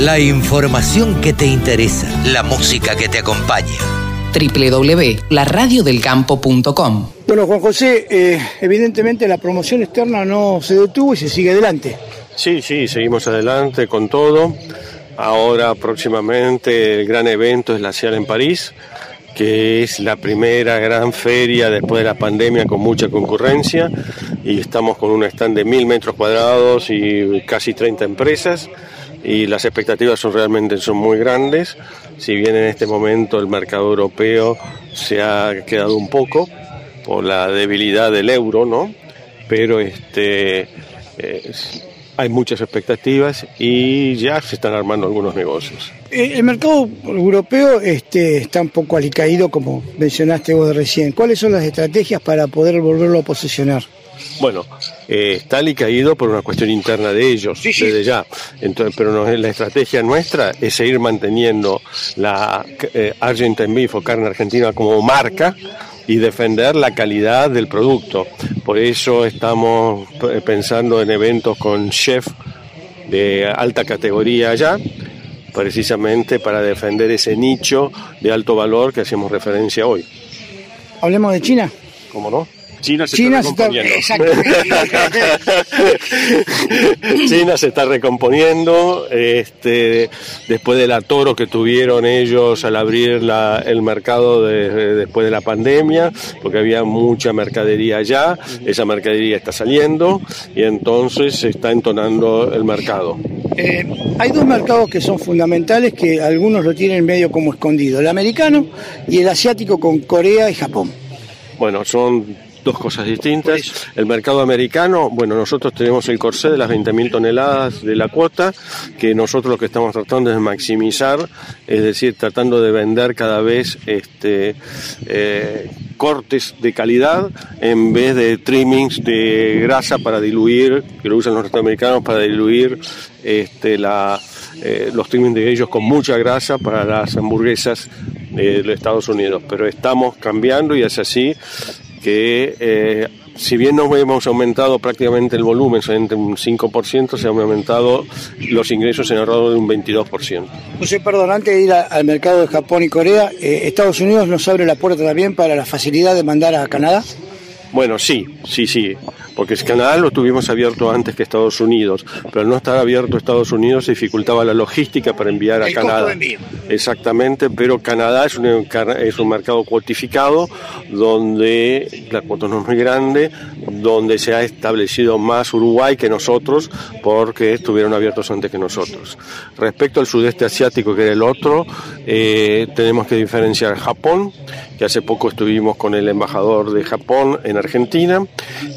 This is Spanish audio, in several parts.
La información que te interesa, la música que te acompaña. www.laradiodelcampo.com Bueno, Juan José, eh, evidentemente la promoción externa no se detuvo y se sigue adelante. Sí, sí, seguimos adelante con todo. Ahora próximamente el gran evento es la CIAL en París, que es la primera gran feria después de la pandemia con mucha concurrencia y estamos con un stand de mil metros cuadrados y casi 30 empresas y las expectativas son realmente son muy grandes. Si bien en este momento el mercado europeo se ha quedado un poco por la debilidad del euro, ¿no? Pero este eh, hay muchas expectativas y ya se están armando algunos negocios. Eh, El mercado europeo este, está un poco alicaído, como mencionaste vos recién. ¿Cuáles son las estrategias para poder volverlo a posicionar? Bueno, eh, está alicaído por una cuestión interna de ellos, desde ya. Entonces, pero no- la estrategia nuestra es seguir manteniendo la eh, Argentine Beef o carne argentina como marca y defender la calidad del producto. Por eso estamos eh, pensando en eventos con chef de alta categoría allá, precisamente para defender ese nicho de alto valor que hacemos referencia hoy. Hablemos de China. ¿Cómo no? China se China está recomponiendo. China se está recomponiendo este, después del atoro que tuvieron ellos al abrir la- el mercado de- después de la pandemia, porque había mucha mercadería allá, esa mercadería está saliendo y entonces se está entonando el mercado. Eh, hay dos mercados que son fundamentales que algunos lo tienen medio como escondido, el americano y el asiático con Corea y Japón. Bueno, son dos cosas distintas. El mercado americano, bueno, nosotros tenemos el corsé de las 20.000 toneladas de la cuota, que nosotros lo que estamos tratando es de maximizar, es decir, tratando de vender cada vez este, eh, cortes de calidad en vez de trimmings de grasa para diluir, que lo usan los norteamericanos para diluir este, la, eh, los trimmings de ellos con mucha grasa para las hamburguesas de los Estados Unidos. Pero estamos cambiando y es así que eh, si bien no hemos aumentado prácticamente el volumen, solamente un 5%, se han aumentado los ingresos en alrededor de un 22%. José, perdón, antes de ir a- al mercado de Japón y Corea, eh, ¿Estados Unidos nos abre la puerta también para la facilidad de mandar a Canadá? Bueno, sí, sí, sí, porque el Canadá lo tuvimos abierto antes que Estados Unidos, pero al no estar abierto Estados Unidos se dificultaba la logística para enviar a El Canadá. Exactamente, pero Canadá es un, es un mercado cuotificado donde la cuota no es muy grande, donde se ha establecido más Uruguay que nosotros porque estuvieron abiertos antes que nosotros. Respecto al sudeste asiático, que era el otro, eh, tenemos que diferenciar Japón, que hace poco estuvimos con el embajador de Japón en Argentina,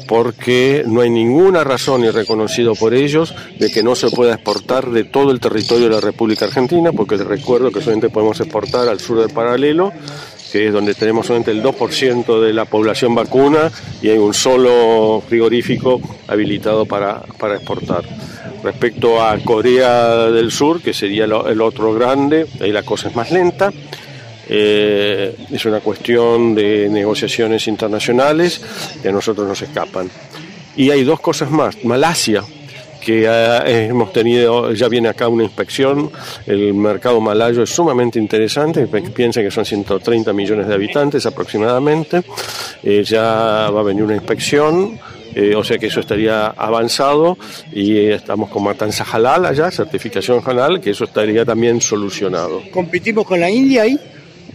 porque no hay ninguna razón y reconocido por ellos de que no se pueda exportar de todo el territorio de la República Argentina, porque les recuerdo que solamente podemos exportar al sur del paralelo, que es donde tenemos solamente el 2% de la población vacuna y hay un solo frigorífico habilitado para, para exportar. Respecto a Corea del Sur, que sería el otro grande, ahí la cosa es más lenta. Eh, es una cuestión de negociaciones internacionales que a nosotros nos escapan. Y hay dos cosas más. Malasia, que eh, hemos tenido, ya viene acá una inspección, el mercado malayo es sumamente interesante, piensen que son 130 millones de habitantes aproximadamente, Eh, ya va a venir una inspección, eh, o sea que eso estaría avanzado y estamos con matanza halal allá, certificación halal, que eso estaría también solucionado. ¿Competimos con la India ahí?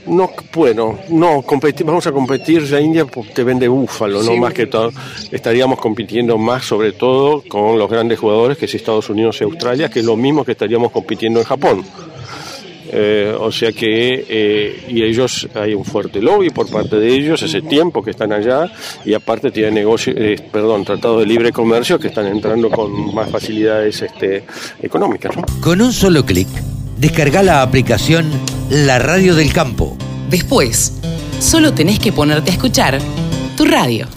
No, bueno, no, competir, vamos a competir, la India te vende búfalo, no más que todo. Estaríamos compitiendo más sobre todo con los grandes jugadores que es Estados Unidos y Australia, que es lo mismo que estaríamos compitiendo en Japón. Eh, o sea que, eh, y ellos, hay un fuerte lobby por parte de ellos, hace tiempo que están allá, y aparte tienen negocio, eh, perdón, tratados de libre comercio que están entrando con más facilidades este, económicas. ¿no? Con un solo clic, descarga la aplicación La Radio del Campo. Después, solo tenés que ponerte a escuchar tu radio.